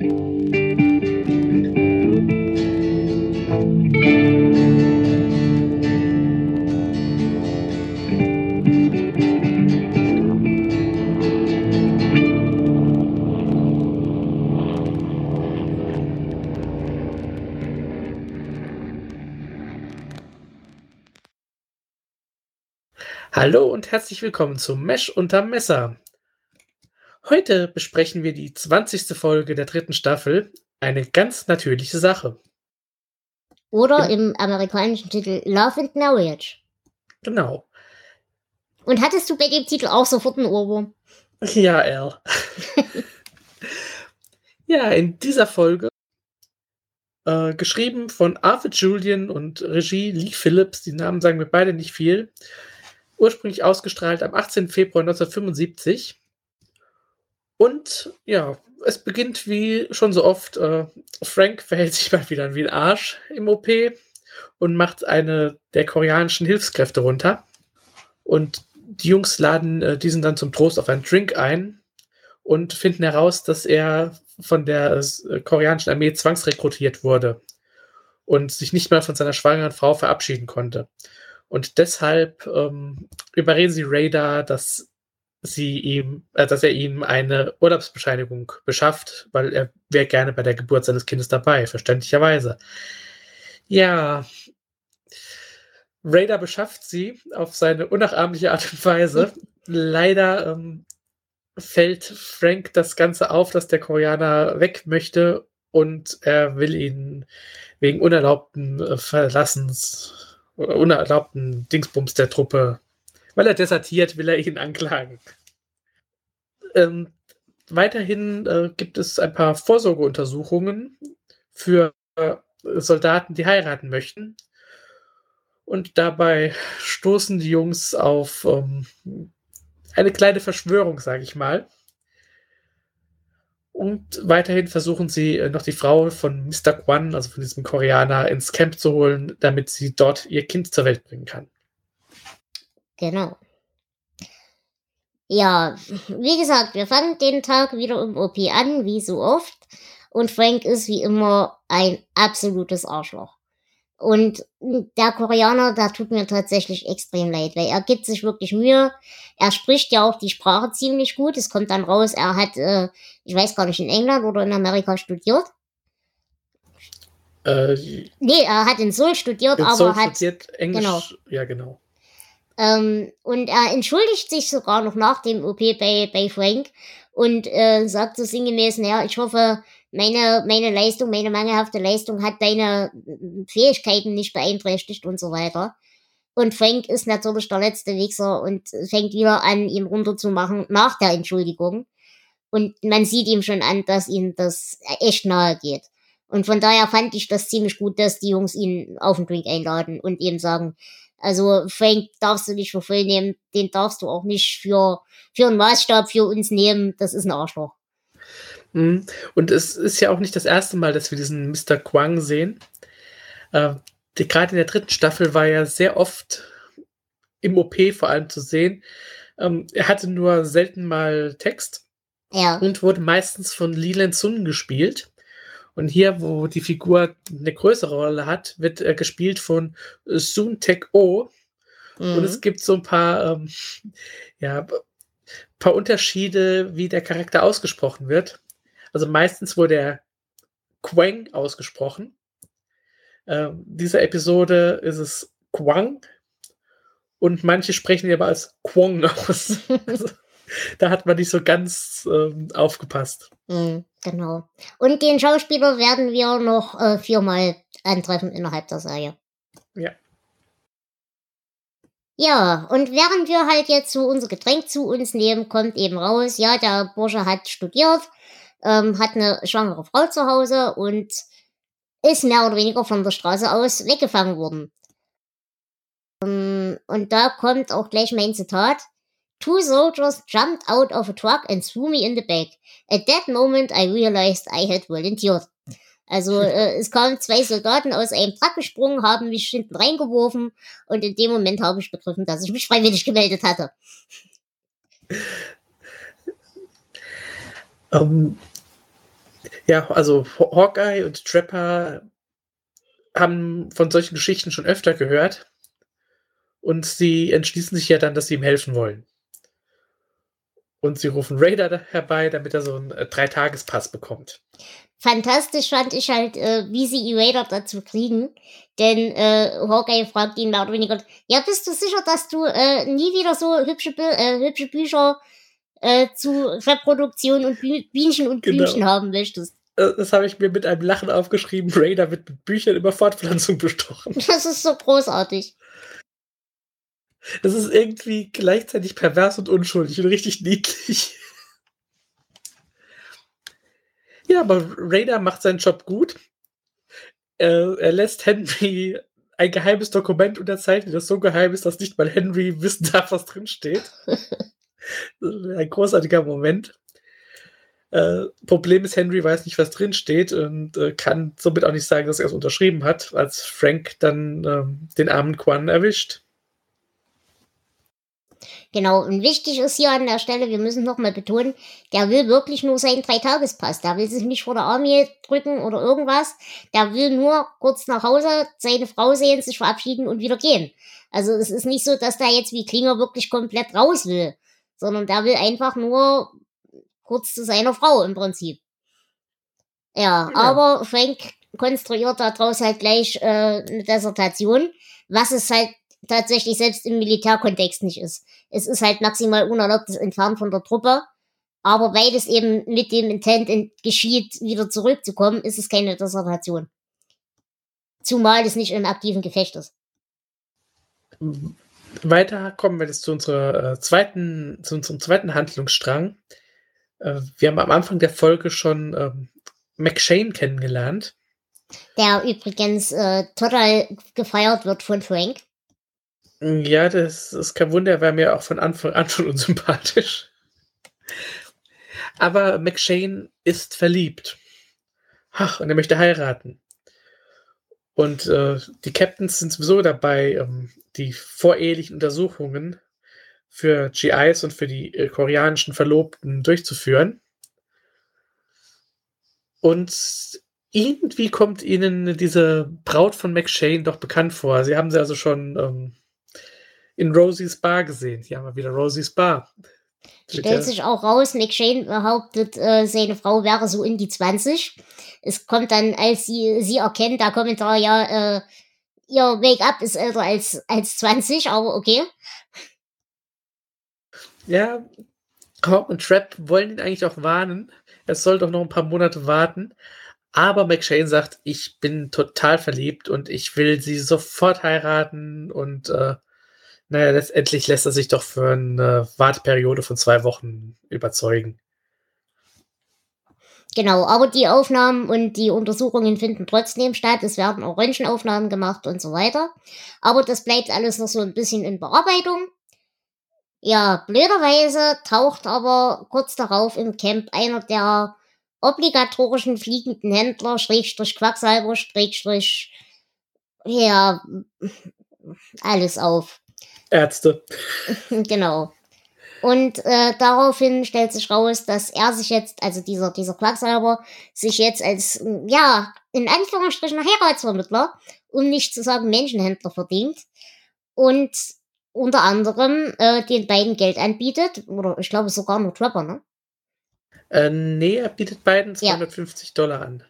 Hallo und herzlich willkommen zu Mesh unterm Messer. Heute besprechen wir die 20. Folge der dritten Staffel, eine ganz natürliche Sache. Oder im amerikanischen Titel Love and Marriage. Genau. Und hattest du bei dem Titel auch sofort einen Ohrwurm? Ja, Al. ja, in dieser Folge, äh, geschrieben von Arthur Julian und Regie Lee Phillips, die Namen sagen mir beide nicht viel, ursprünglich ausgestrahlt am 18. Februar 1975. Und ja, es beginnt wie schon so oft, äh, Frank verhält sich mal wieder wie ein Arsch im OP und macht eine der koreanischen Hilfskräfte runter. Und die Jungs laden äh, diesen dann zum Trost auf einen Drink ein und finden heraus, dass er von der äh, koreanischen Armee zwangsrekrutiert wurde und sich nicht mal von seiner schwangeren Frau verabschieden konnte. Und deshalb ähm, überreden sie Radar, dass sie ihm, äh, dass er ihm eine Urlaubsbescheinigung beschafft, weil er wäre gerne bei der Geburt seines Kindes dabei, verständlicherweise. Ja, Radar beschafft sie auf seine unnachahmliche Art und Weise. Leider ähm, fällt Frank das Ganze auf, dass der Koreaner weg möchte und er will ihn wegen unerlaubten äh, Verlassens unerlaubten Dingsbums der Truppe, weil er desertiert, will er ihn anklagen. Ähm, weiterhin äh, gibt es ein paar Vorsorgeuntersuchungen für äh, Soldaten, die heiraten möchten. Und dabei stoßen die Jungs auf ähm, eine kleine Verschwörung, sage ich mal. Und weiterhin versuchen sie äh, noch die Frau von Mr. Kwan, also von diesem Koreaner, ins Camp zu holen, damit sie dort ihr Kind zur Welt bringen kann. Genau. Ja, wie gesagt, wir fangen den Tag wieder im OP an, wie so oft. Und Frank ist wie immer ein absolutes Arschloch. Und der Koreaner, der tut mir tatsächlich extrem leid, weil er gibt sich wirklich Mühe. Er spricht ja auch die Sprache ziemlich gut. Es kommt dann raus, er hat, äh, ich weiß gar nicht, in England oder in Amerika studiert. Äh, nee, er hat in Seoul studiert, in aber Seoul hat. studiert Englisch. genau. Ja, genau. Ähm, und er entschuldigt sich sogar noch nach dem OP bei, bei Frank und äh, sagt so sinngemäß, naja, ich hoffe, meine, meine Leistung, meine mangelhafte Leistung hat deine Fähigkeiten nicht beeinträchtigt und so weiter. Und Frank ist natürlich der letzte Wichser und fängt wieder an, ihn runterzumachen nach der Entschuldigung. Und man sieht ihm schon an, dass ihm das echt nahe geht. Und von daher fand ich das ziemlich gut, dass die Jungs ihn auf den Drink einladen und ihm sagen, also Frank darfst du nicht für voll nehmen, den darfst du auch nicht für, für einen Maßstab für uns nehmen, das ist ein Arschloch. Mhm. Und es ist ja auch nicht das erste Mal, dass wir diesen Mr. Kwang sehen. Äh, gerade in der dritten Staffel war er sehr oft im OP vor allem zu sehen. Ähm, er hatte nur selten mal Text Ja. und wurde meistens von Leland Sun gespielt. Und hier, wo die Figur eine größere Rolle hat, wird er gespielt von Sun Tek O. Und es Mhm. gibt so ein paar, ähm, ja, paar Unterschiede, wie der Charakter ausgesprochen wird. Also meistens wurde er Quang ausgesprochen. Ähm, dieser Episode ist es Quang. Und manche sprechen ihn aber als Quong aus. also, da hat man nicht so ganz ähm, aufgepasst. Mhm, genau. Und den Schauspieler werden wir noch äh, viermal antreffen innerhalb der Serie. Ja. Ja, und während wir halt jetzt so unser Getränk zu uns nehmen, kommt eben raus, ja, der Bursche hat studiert, ähm, hat eine schwangere Frau zu Hause und ist mehr oder weniger von der Straße aus weggefangen worden. Ähm, und da kommt auch gleich mein Zitat. Two soldiers jumped out of a truck and threw me in the back. At that moment I realized I had volunteered. Also äh, es kamen zwei Soldaten aus einem Truck gesprungen, haben mich hinten reingeworfen und in dem Moment habe ich begriffen, dass ich mich freiwillig gemeldet hatte. Ähm, Ja, also Hawkeye und Trapper haben von solchen Geschichten schon öfter gehört und sie entschließen sich ja dann, dass sie ihm helfen wollen. Und sie rufen Raider herbei, damit er so einen äh, Dreitagespass bekommt. Fantastisch fand ich halt, äh, wie sie Raider dazu kriegen. Denn äh, Hawkeye fragt ihn mehr oder weniger, ja, bist du sicher, dass du äh, nie wieder so hübsche, äh, hübsche Bücher äh, zu Reproduktion und Bü Bienchen und genau. Blümchen haben möchtest? Äh, das habe ich mir mit einem Lachen aufgeschrieben. Raider wird mit Büchern über Fortpflanzung bestochen. Das ist so großartig. Das ist irgendwie gleichzeitig pervers und unschuldig und richtig niedlich. Ja, aber Raider macht seinen Job gut. Er, er lässt Henry ein geheimes Dokument unterzeichnen, das so geheim ist, dass nicht mal Henry wissen darf, was drinsteht. ein großartiger Moment. Äh, Problem ist, Henry weiß nicht, was drinsteht und äh, kann somit auch nicht sagen, dass er es unterschrieben hat, als Frank dann äh, den armen Quan erwischt. Genau, und wichtig ist hier an der Stelle, wir müssen nochmal betonen, der will wirklich nur seinen Dreitagespass. Der will sich nicht vor der Armee drücken oder irgendwas. Der will nur kurz nach Hause, seine Frau sehen, sich verabschieden und wieder gehen. Also es ist nicht so, dass der jetzt wie Klinger wirklich komplett raus will, sondern der will einfach nur kurz zu seiner Frau im Prinzip. Ja, ja. aber Frank konstruiert daraus halt gleich äh, eine Dissertation, was es halt tatsächlich selbst im Militärkontext nicht ist. Es ist halt maximal unerlaubtes Entfernen von der Truppe. Aber weil es eben mit dem Intent geschieht, wieder zurückzukommen, ist es keine Dissertation. Zumal es nicht im aktiven Gefecht ist. Weiter kommen wir jetzt zu unserer äh, zweiten, zu unserem zweiten Handlungsstrang. Äh, wir haben am Anfang der Folge schon äh, McShane kennengelernt. Der übrigens äh, total gefeiert wird von Frank. Ja, das ist kein Wunder, er war mir auch von Anfang an schon unsympathisch. Aber McShane ist verliebt. Ach, und er möchte heiraten. Und äh, die Captains sind sowieso dabei, ähm, die vorehelichen Untersuchungen für GIs und für die äh, koreanischen Verlobten durchzuführen. Und irgendwie kommt ihnen diese Braut von McShane doch bekannt vor. Sie haben sie also schon ähm, in Rosies Bar gesehen. Hier haben wir wieder Rosies Bar. Stellt sich auch raus, McShane behauptet, äh, seine Frau wäre so in die 20. Es kommt dann, als sie sie erkennt, der Kommentar, ja, äh, ihr Make-up ist älter als, als 20, aber okay. Ja, Hawk und Trap wollen ihn eigentlich auch warnen. Er soll doch noch ein paar Monate warten. Aber McShane sagt, ich bin total verliebt und ich will sie sofort heiraten und äh, naja, letztendlich lässt er sich doch für eine Warteperiode von zwei Wochen überzeugen. Genau, aber die Aufnahmen und die Untersuchungen finden trotzdem statt. Es werden auch Röntgenaufnahmen gemacht und so weiter. Aber das bleibt alles noch so ein bisschen in Bearbeitung. Ja, blöderweise taucht aber kurz darauf im Camp einer der obligatorischen fliegenden Händler, Schrägstrich Quacksalber, Schrägstrich, ja, alles auf. Ärzte. genau. Und äh, daraufhin stellt sich raus, dass er sich jetzt, also dieser, dieser Quacksalber, sich jetzt als, ja, in Anführungsstrichen Heiratsvermittler, um nicht zu sagen Menschenhändler verdient. Und unter anderem äh, den beiden Geld anbietet, oder ich glaube sogar nur Trapper, ne? Äh, nee, er bietet beiden 250 ja. Dollar an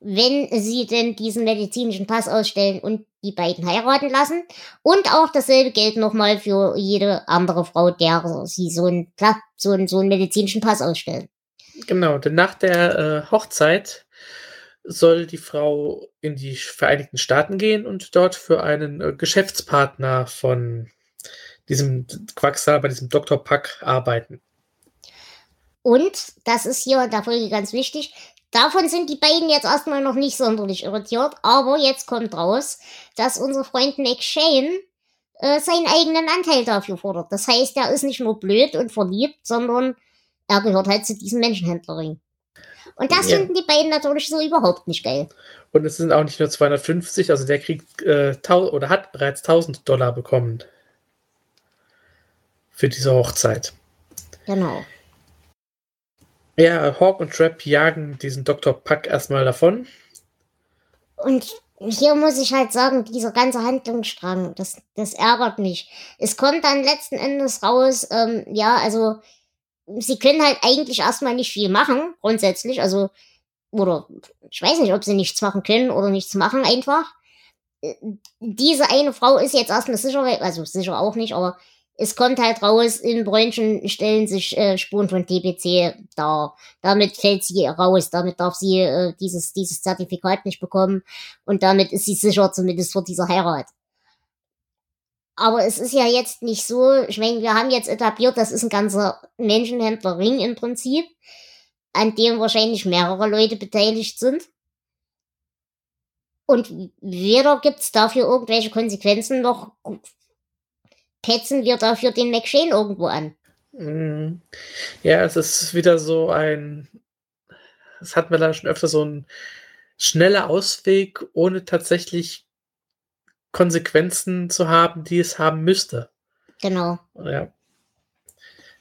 wenn sie denn diesen medizinischen Pass ausstellen und die beiden heiraten lassen. Und auch dasselbe gilt nochmal für jede andere Frau, der sie so einen, so einen, so einen medizinischen Pass ausstellen. Genau, denn nach der äh, Hochzeit soll die Frau in die Vereinigten Staaten gehen und dort für einen äh, Geschäftspartner von diesem Quacksalber, diesem Dr. Pack arbeiten. Und, das ist hier in der Folge ganz wichtig, Davon sind die beiden jetzt erstmal noch nicht sonderlich irritiert, aber jetzt kommt raus, dass unser Freund McShane äh, seinen eigenen Anteil dafür fordert. Das heißt, er ist nicht nur blöd und verliebt, sondern er gehört halt zu diesem Menschenhändlerring. Und das ja. finden die beiden natürlich so überhaupt nicht geil. Und es sind auch nicht nur 250, also der kriegt äh, oder hat bereits 1000 Dollar bekommen für diese Hochzeit. Genau. Ja, Hawk und Trap jagen diesen Dr. Puck erstmal davon. Und hier muss ich halt sagen, dieser ganze Handlungsstrang, das, das ärgert mich. Es kommt dann letzten Endes raus, ähm, ja, also sie können halt eigentlich erstmal nicht viel machen, grundsätzlich. Also, oder ich weiß nicht, ob sie nichts machen können oder nichts machen einfach. Äh, diese eine Frau ist jetzt erstmal sicher, also sicher auch nicht, aber es kommt halt raus, in Bräunchen stellen sich äh, Spuren von TBC da. Damit fällt sie raus, damit darf sie äh, dieses, dieses Zertifikat nicht bekommen und damit ist sie sicher zumindest vor dieser Heirat. Aber es ist ja jetzt nicht so, ich meine, wir haben jetzt etabliert, das ist ein ganzer Menschenhändlerring im Prinzip, an dem wahrscheinlich mehrere Leute beteiligt sind. Und weder gibt's dafür irgendwelche Konsequenzen, noch petzen wir dafür den McShane irgendwo an. Mhm. Ja, es ist wieder so ein, es hat man da schon öfter so ein schneller Ausweg, ohne tatsächlich Konsequenzen zu haben, die es haben müsste. Genau. Ja.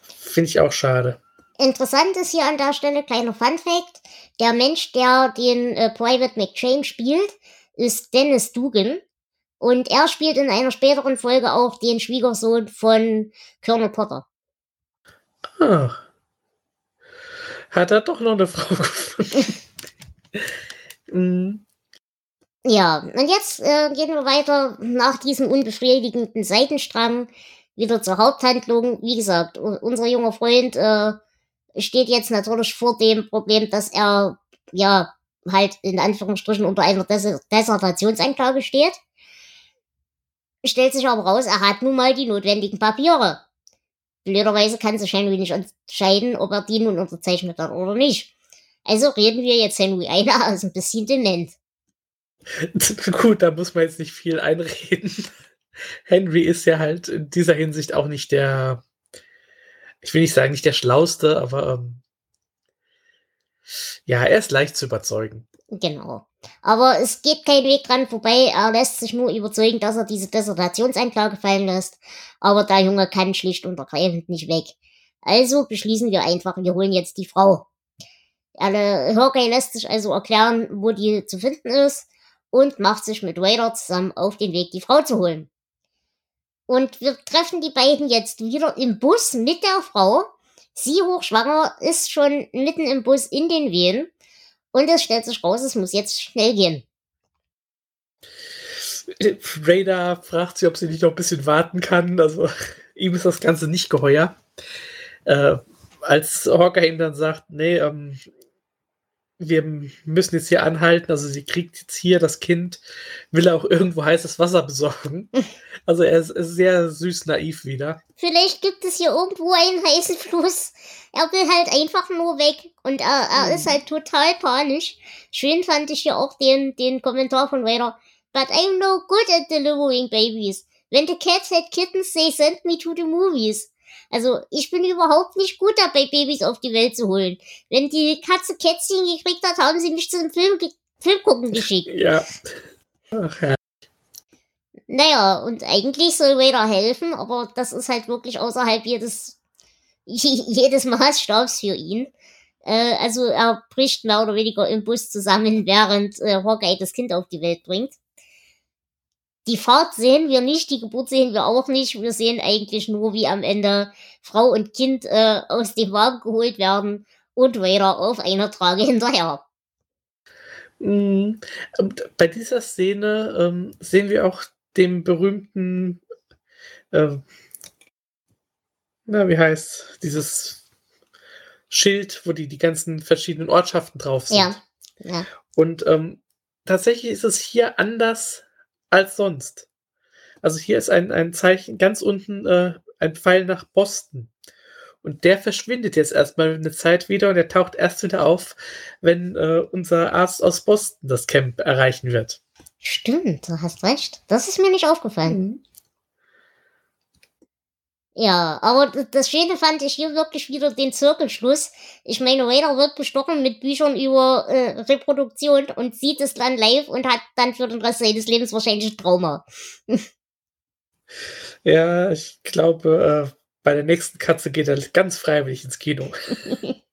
Finde ich auch schade. Interessant ist hier an der Stelle, kleiner Fun Fact, der Mensch, der den äh, Private McShane spielt, ist Dennis Dugan. Und er spielt in einer späteren Folge auch den Schwiegersohn von Colonel Potter. Ah. Hat er doch noch eine Frau gefunden. mm. Ja, und jetzt äh, gehen wir weiter nach diesem unbefriedigenden Seitenstrang wieder zur Haupthandlung. Wie gesagt, unser junger Freund äh, steht jetzt natürlich vor dem Problem, dass er ja halt in Anführungsstrichen unter einer Des Dissertationsanklage steht. Stellt sich aber raus, er hat nun mal die notwendigen Papiere. Blöderweise kann sich Henry nicht entscheiden, ob er die nun unterzeichnet hat oder nicht. Also reden wir jetzt Henry einer als ein bisschen dement. Gut, da muss man jetzt nicht viel einreden. Henry ist ja halt in dieser Hinsicht auch nicht der, ich will nicht sagen, nicht der Schlauste, aber ähm, ja, er ist leicht zu überzeugen. Genau. Aber es geht kein Weg dran vorbei. Er lässt sich nur überzeugen, dass er diese Dissertationseinklage fallen lässt. Aber der Junge kann schlicht und ergreifend nicht weg. Also beschließen wir einfach, wir holen jetzt die Frau. Hawkeye lässt sich also erklären, wo die zu finden ist und macht sich mit Raider zusammen auf den Weg, die Frau zu holen. Und wir treffen die beiden jetzt wieder im Bus mit der Frau. Sie hochschwanger ist schon mitten im Bus in den Wehen. Und es stellt sich raus, es muss jetzt schnell gehen. Raider fragt sie, ob sie nicht noch ein bisschen warten kann. Also ihm ist das Ganze nicht geheuer. Äh, als Hawker ihm dann sagt, nee, ähm, wir müssen jetzt hier anhalten. Also sie kriegt jetzt hier das Kind, will auch irgendwo heißes Wasser besorgen. Also er ist, sehr süß naiv wieder. Vielleicht gibt es hier irgendwo einen heißen Fluss. Er will halt einfach nur weg und er, er hm. ist halt total panisch. Schön fand ich hier auch den, den Kommentar von Raider. But I'm no good at delivering babies. When the cats had kittens, they sent me to the movies. Also ich bin überhaupt nicht gut dabei, Babys auf die Welt zu holen. Wenn die Katze Kätzchen gekriegt hat, haben sie mich zum Film, Film gucken geschickt. Ja. Ach ja. Naja, und eigentlich soll Vader helfen, aber das ist halt wirklich außerhalb jedes, jedes Maßstabs für ihn. Äh, also er bricht mehr oder weniger im Bus zusammen, während äh, Hawkeye das Kind auf die Welt bringt. Die Fahrt sehen wir nicht, die Geburt sehen wir auch nicht. Wir sehen eigentlich nur, wie am Ende Frau und Kind äh, aus dem Wagen geholt werden und Vader auf einer Trage hinterher. Mhm. Bei dieser Szene ähm, sehen wir auch den berühmten, äh, na, wie heißt dieses Schild, wo die, die ganzen verschiedenen Ortschaften drauf sind. Ja. ja. Und ähm, tatsächlich ist es hier anders als sonst. Also hier ist ein, ein Zeichen ganz unten, äh, ein Pfeil nach Boston. Und der verschwindet jetzt erstmal eine Zeit wieder und er taucht erst wieder auf, wenn äh, unser Arzt aus Boston das Camp erreichen wird. Stimmt, du hast recht. Das ist mir nicht aufgefallen. Mhm. Ja, aber das Schöne fand ich hier wirklich wieder den Zirkelschluss. Ich meine, Raider wird bestochen mit Büchern über äh, Reproduktion und sieht es dann live und hat dann für den Rest seines Lebens wahrscheinlich ein Trauma. ja, ich glaube, äh, bei der nächsten Katze geht er ganz freiwillig ins Kino.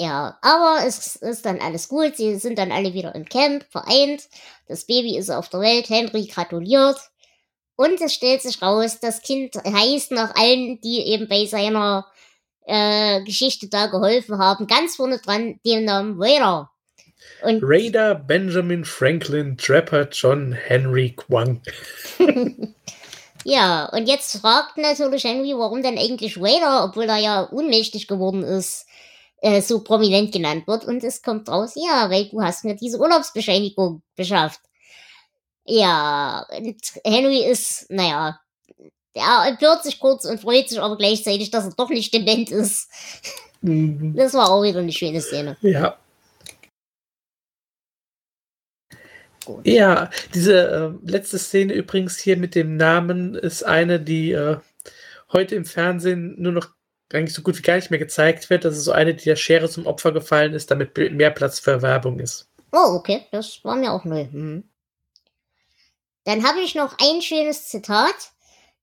Ja, aber es ist dann alles gut. Sie sind dann alle wieder im Camp, vereint. Das Baby ist auf der Welt. Henry gratuliert. Und es stellt sich raus, das Kind heißt nach allen, die eben bei seiner äh, Geschichte da geholfen haben, ganz vorne dran den Namen Raider. Und Raider Benjamin Franklin Trapper John Henry Kwang. ja, und jetzt fragt natürlich Henry, warum denn eigentlich Raider, obwohl er ja unmächtig geworden ist, äh, so prominent genannt wird. Und es kommt raus, ja, weil du hast mir diese Urlaubsbescheinigung beschafft. Ja, und Henry ist, naja, er empört sich kurz und freut sich aber gleichzeitig, dass er doch nicht dement ist. Mhm. Das war auch wieder eine schöne Szene. Ja. Gut. Ja, diese äh, letzte Szene übrigens hier mit dem Namen ist eine, die äh, heute im Fernsehen nur noch eigentlich so gut wie gar nicht mehr gezeigt wird. Das ist so eine, die der Schere zum Opfer gefallen ist, damit mehr Platz für Werbung ist. Oh, okay. Das war mir auch neu. Mhm. Dann habe ich noch ein schönes Zitat.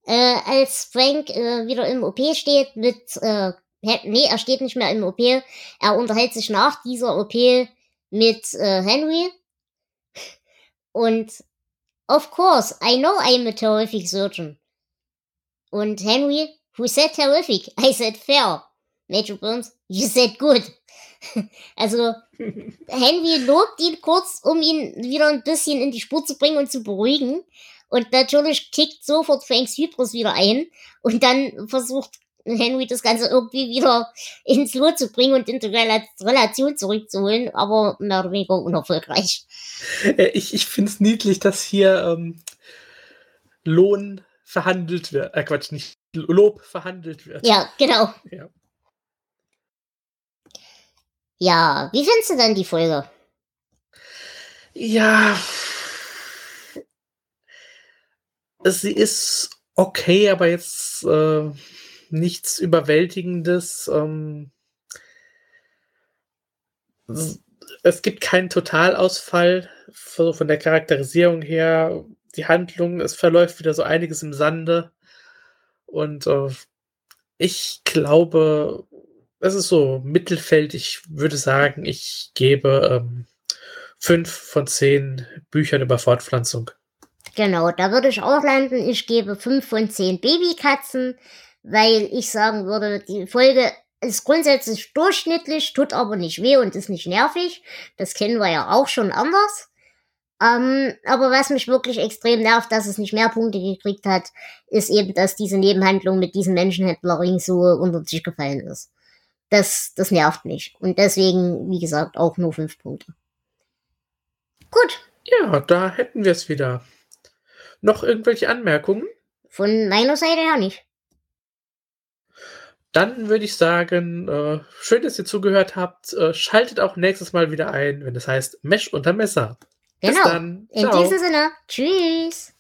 Äh, als Frank äh, wieder im OP steht mit, äh, nee, er steht nicht mehr im OP, er unterhält sich nach dieser OP mit äh, Henry. Und of course, I know I'm a terrific surgeon. Und Henry, who said terrific? I said fair. Major Burns, you said good. Also, Henry lobt ihn kurz, um ihn wieder ein bisschen in die Spur zu bringen und zu beruhigen. Und natürlich kickt sofort Franks Hybris wieder ein. Und dann versucht Henry das Ganze irgendwie wieder ins Lot zu bringen und in die Relation zurückzuholen, aber mehr oder weniger unerfolgreich. Äh, ich, ich finde es niedlich, dass hier ähm, Lohn verhandelt wird. Äh, Quatsch, nicht Lob verhandelt wird. Ja, genau. Ja. Ja, wie findest du denn die Folge? Ja, sie ist okay, aber jetzt äh, nichts Überwältigendes. Ähm, es gibt keinen Totalausfall von der Charakterisierung her. Die Handlung, es verläuft wieder so einiges im Sande. Und äh, ich glaube, es ist so Mittelfeld. Ich würde sagen, ich gebe ähm, fünf von zehn Büchern über Fortpflanzung. Genau, da würde ich auch landen. Ich gebe fünf von zehn Babykatzen, weil ich sagen würde, die Folge ist grundsätzlich durchschnittlich, tut aber nicht weh und ist nicht nervig. Das kennen wir ja auch schon anders. Ähm, aber was mich wirklich extrem nervt, dass es nicht mehr Punkte gekriegt hat, ist eben, dass diese Nebenhandlung mit diesem Menschenhändlerring so unter sich gefallen ist. Das, das nervt mich. Und deswegen, wie gesagt, auch nur fünf Punkte. Gut. Ja, da hätten wir es wieder. Noch irgendwelche Anmerkungen? Von meiner Seite her nicht. Dann würde ich sagen, äh, schön, dass ihr zugehört habt. Äh, schaltet auch nächstes Mal wieder ein, wenn es heißt Mesh unter Messer. Genau. Bis dann. In diesem Sinne. Tschüss.